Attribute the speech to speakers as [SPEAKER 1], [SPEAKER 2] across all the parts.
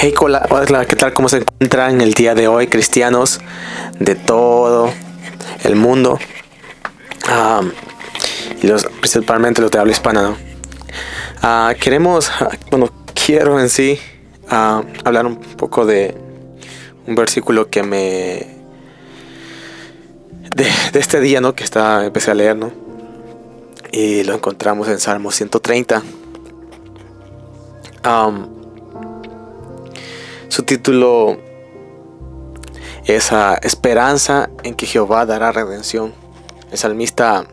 [SPEAKER 1] Hey, hola, ¿qué tal? ¿Cómo se encuentran el día de hoy, cristianos de todo el mundo? Ah, y los, principalmente los de habla hispana, ¿no? Ah, queremos, ah, bueno, quiero en sí hablar un poco de un versículo que me. de, este día, ¿no? Que está, empecé a leer, ¿no? Y lo encontramos en Salmo 130. Am, su título es Esperanza en que Jehová dará redención. El salmista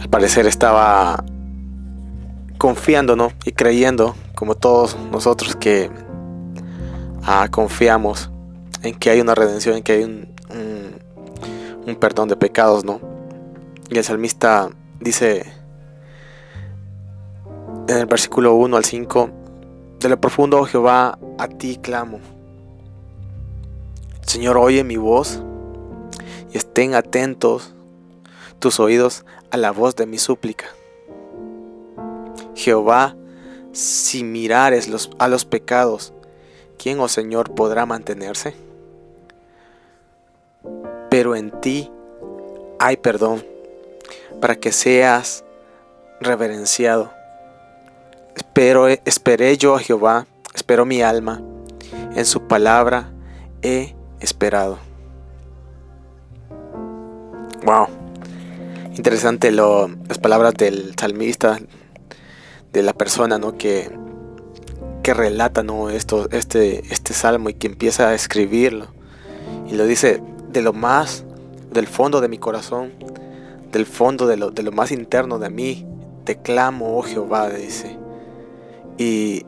[SPEAKER 1] al parecer estaba confiando ¿no? y creyendo, como todos nosotros que ah, confiamos en que hay una redención, en que hay un perdón de pecados, ¿no? Y el salmista dice en el versículo 1 al 5, de lo profundo, oh Jehová, a ti clamo. Señor, oye mi voz y estén atentos tus oídos a la voz de mi súplica. Jehová, si mirares a los pecados, ¿quién, oh Señor, podrá mantenerse? Pero en ti hay perdón, para que seas reverenciado. Espero, esperé yo a Jehová, esperó mi alma, en su palabra he esperado. Wow. Interesante las palabras del salmista, de la persona ¿no? que, que relata ¿no? Esto, este, este salmo y que empieza a escribirlo. Y lo dice de lo más, del fondo de mi corazón, del fondo de lo, de lo más interno de mí, te clamo, oh Jehová, dice. Y,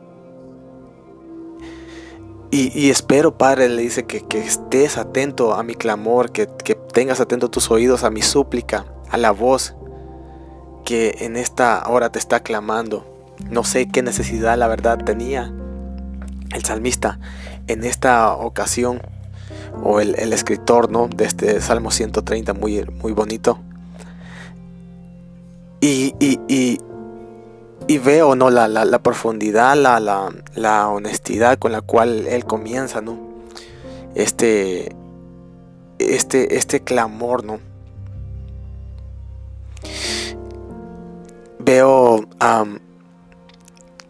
[SPEAKER 1] y, espero, Padre, le dice que, estés atento a mi clamor, que, tengas atento tus oídos a mi súplica, a la voz que en esta hora te está clamando. No sé qué necesidad, la verdad, tenía el salmista en esta ocasión, o el, el escritor, ¿no? De este Salmo 130, muy, muy bonito. Y, y, y, y veo ¿no? la, la, la profundidad, la, la, la honestidad con la cual él comienza, ¿no? Este, este, este clamor, ¿no? Veo,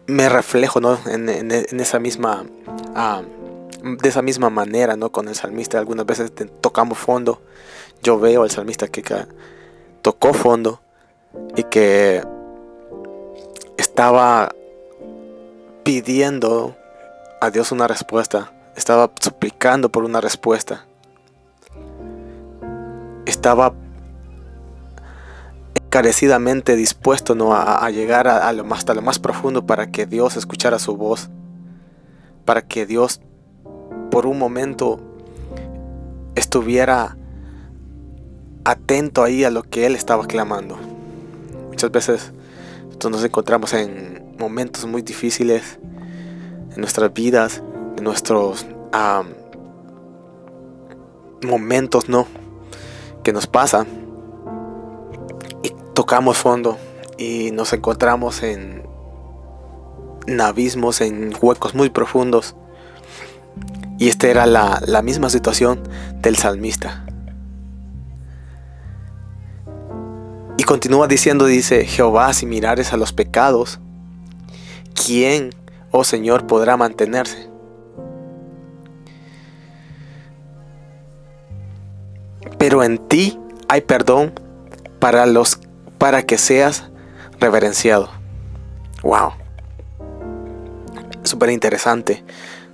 [SPEAKER 1] me reflejo, ¿no? En, esa misma, de esa misma manera, ¿no? Con el salmista, algunas veces tocamos fondo. Yo veo al salmista que tocó fondo y que estaba pidiendo a Dios una respuesta, estaba suplicando por una respuesta, estaba encarecidamente dispuesto ¿no? a, llegar hasta lo más profundo para que Dios escuchara su voz, para que Dios por un momento estuviera atento ahí a lo que Él estaba clamando. Muchas veces nosotros nos encontramos en momentos muy difíciles en nuestras vidas, en nuestros momentos, ¿no? Que nos pasan y tocamos fondo y nos encontramos en, en abismos, en huecos muy profundos. Y esta era la, la misma situación del salmista. Continúa diciendo, dice, Jehová, si mirares a los pecados, ¿quién, oh Señor, podrá mantenerse? Pero en ti hay perdón para los para que seas reverenciado. Wow. Súper interesante,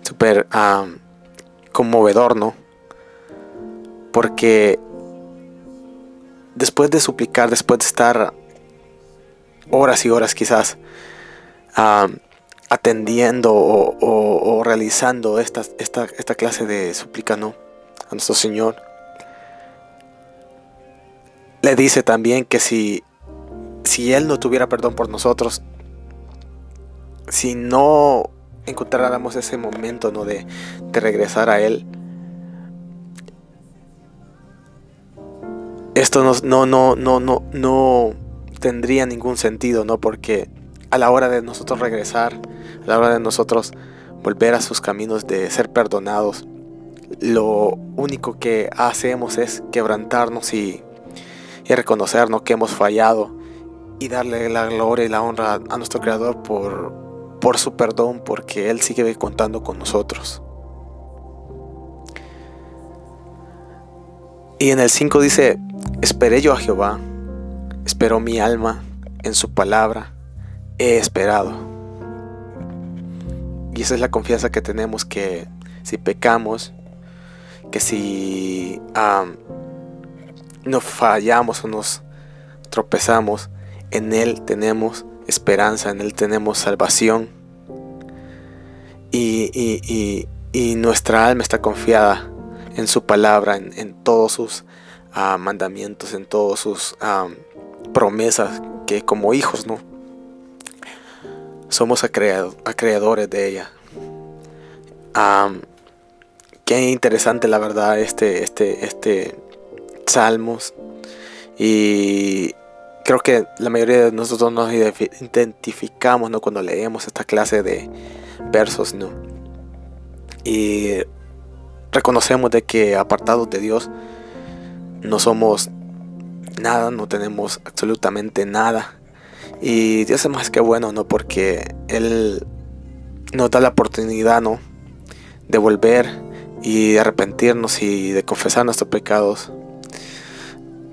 [SPEAKER 1] súper am, conmovedor, ¿no? Porque después de suplicar, después de estar horas y horas quizás am, atendiendo o realizando esta, esta, esta clase de súplica, ¿no? A nuestro Señor. Le dice también que si, si Él no tuviera perdón por nosotros, si no encontráramos ese momento, ¿no? De, de regresar a Él, esto no, no, no, no, no, tendría ningún sentido, ¿no? Porque a la hora de nosotros regresar, a la hora de nosotros volver a sus caminos de ser perdonados, lo único que hacemos es quebrantarnos y, y reconocernos que hemos fallado y darle la gloria y la honra a nuestro Creador por, por su perdón, porque Él sigue contando con nosotros. Y en el 5 dice, esperé yo a Jehová, esperó mi alma en su palabra, he esperado. Y esa es la confianza que tenemos que si pecamos, que si nos fallamos o nos tropezamos, en Él tenemos esperanza, en Él tenemos salvación. Y, nuestra alma está confiada en su palabra, en, todos sus mandamientos, en todas sus promesas, que como hijos, ¿no? Somos acreedores de ella. qué interesante la verdad este, este, este Salmos. Y creo que la mayoría de nosotros nos identificamos ¿no? cuando leemos esta clase de versos. ¿no? Y reconocemos de que apartados de Dios no somos nada, no tenemos absolutamente nada. Y Dios es más que bueno, ¿no? Porque Él nos da la oportunidad, ¿no? De volver y de arrepentirnos y de confesar nuestros pecados,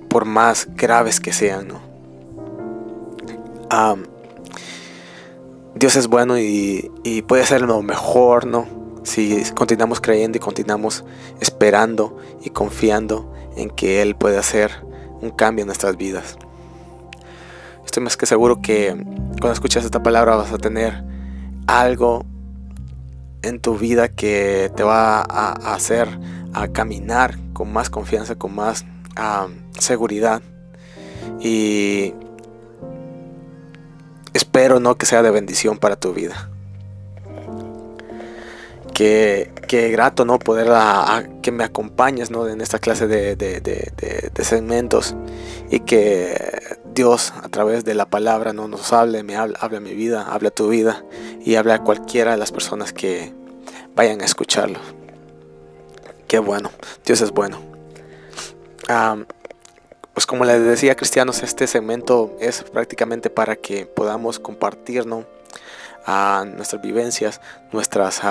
[SPEAKER 1] por más graves que sean, ¿no? Dios es bueno y, y puede ser lo mejor, ¿no? Si continuamos creyendo y continuamos esperando y confiando en que Él puede hacer un cambio en nuestras vidas. Estoy más que seguro que cuando escuchas esta palabra vas a tener algo en tu vida que te va a hacer a caminar con más confianza, con más seguridad. Y espero no que sea de bendición para tu vida. Que, grato no poder que me acompañes ¿no? en esta clase de, segmentos y que Dios a través de la palabra no nos hable, me hable, hable a mi vida, hable a tu vida y hable a cualquiera de las personas que vayan a escucharlo. Qué bueno, Dios es bueno. pues como les decía cristianos, este segmento es prácticamente para que podamos compartir a nuestras vivencias, nuestras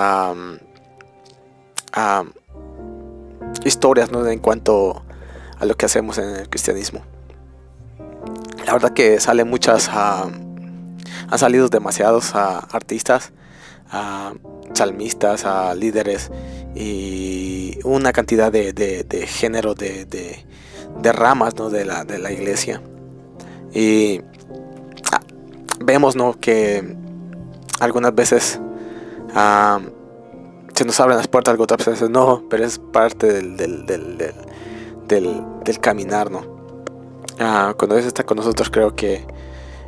[SPEAKER 1] historias ¿no? en cuanto a lo que hacemos en el cristianismo. La verdad que salen muchas, han salido demasiados artistas, salmistas, líderes y una cantidad de, de, género de, de, ramas ¿no? de, la, de la iglesia. Y ah, vemos ¿no? que algunas veces se nos abren las puertas, otras veces no, pero es parte del, del, del, del, caminar, ¿no? Ah, cuando Dios está con nosotros creo que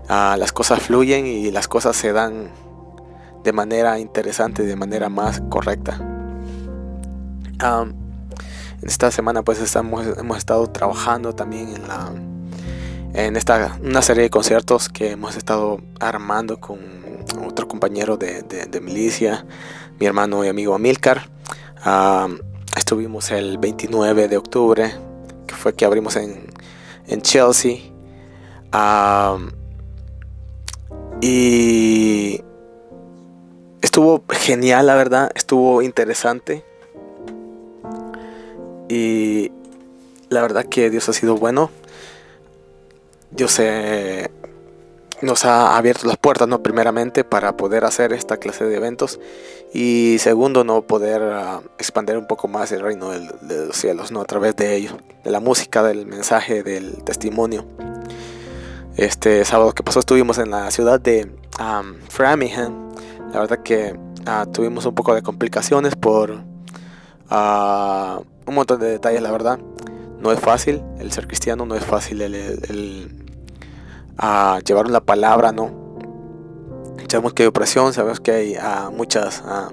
[SPEAKER 1] ah, las cosas fluyen y las cosas se dan de manera interesante, de manera más correcta. en esta semana pues estamos, hemos estado trabajando también en la en esta una serie de conciertos que hemos estado armando con otro compañero de, milicia, mi hermano y amigo Amilcar. estuvimos el 29 de octubre, que fue que abrimos en en Chelsea. y estuvo genial, la verdad. Estuvo interesante. Y la verdad que Dios ha sido bueno. Dios se nos ha abierto las puertas, ¿no? Primeramente para poder hacer esta clase de eventos y segundo, ¿no? Poder uh, expandir un poco más el reino de los cielos, ¿no? A través de ello, de la música, del mensaje, del testimonio. Este sábado que pasó estuvimos en la ciudad de um, Framingham. La verdad que uh, tuvimos un poco de complicaciones por uh, un montón de detalles, la verdad. No es fácil el ser cristiano, no es fácil el a llevar la palabra, ¿no? Sabemos que hay opresión, sabemos que hay ah, muchas ah,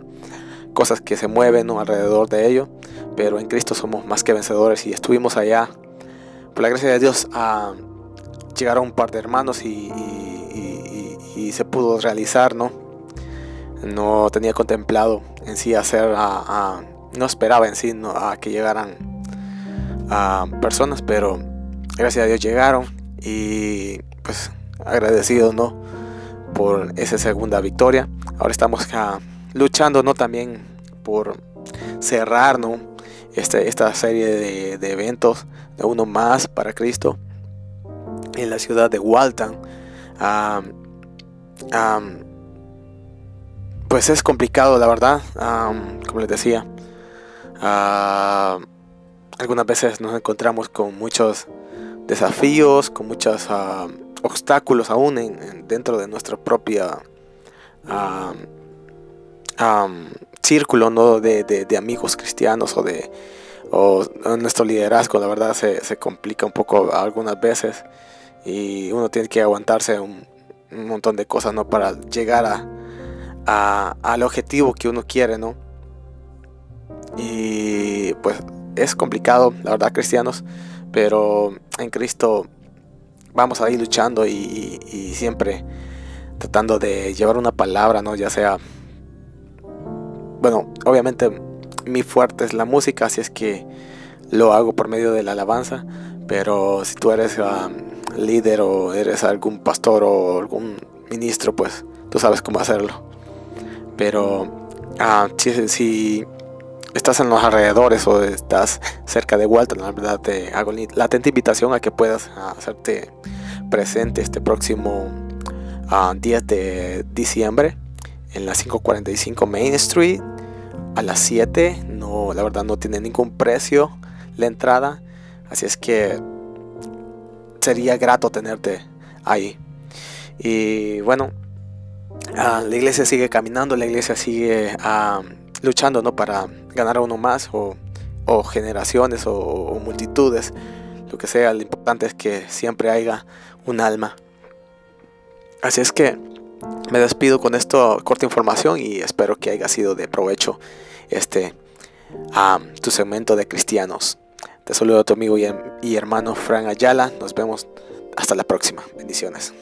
[SPEAKER 1] cosas que se mueven alrededor de ello, pero en Cristo somos más que vencedores y estuvimos allá. Por la gracia de Dios ah, llegaron un par de hermanos y, se pudo realizar, ¿no? No tenía contemplado en sí hacer, a, no esperaba en sí a que llegaran a personas, pero gracias a Dios llegaron y pues agradecido, ¿no? Por esa segunda victoria. Ahora estamos luchando, ¿no? También por cerrar, ¿no? Este, esta serie de, eventos de uno más para Cristo en la ciudad de Walton. pues es complicado, la verdad, como les decía. algunas veces nos encontramos con muchos desafíos, con muchos obstáculos aún en, dentro de nuestra propia círculo ¿no? de, amigos cristianos o de nuestro liderazgo, la verdad se, complica un poco algunas veces y uno tiene que aguantarse un, montón de cosas ¿no? para llegar a, al objetivo que uno quiere, ¿no? Y pues es complicado, la verdad, cristianos, pero en Cristo vamos a ir luchando y, siempre tratando de llevar una palabra, ¿no? Ya sea bueno, obviamente mi fuerte es la música, así es que lo hago por medio de la alabanza, pero si tú eres um, líder o eres algún pastor o algún ministro, pues tú sabes cómo hacerlo. Pero uh, si, estás en los alrededores o estás cerca de Walton, la verdad te hago la atenta invitación a que puedas ah, hacerte presente este próximo 10 ah, de diciembre en la 545 Main Street a las 7. No, la verdad no tiene ningún precio la entrada. Así es que sería grato tenerte ahí. Y bueno, ah, la iglesia sigue caminando, la iglesia sigue luchando ¿no? para ganar a uno más o, generaciones o, multitudes, lo que sea. Lo importante es que siempre haya un alma. Así es que me despido con esto, corta información y espero que haya sido de provecho este tu segmento de cristianos. Te saludo a tu amigo y, y hermano Fran Ayala. Nos vemos hasta la próxima. Bendiciones.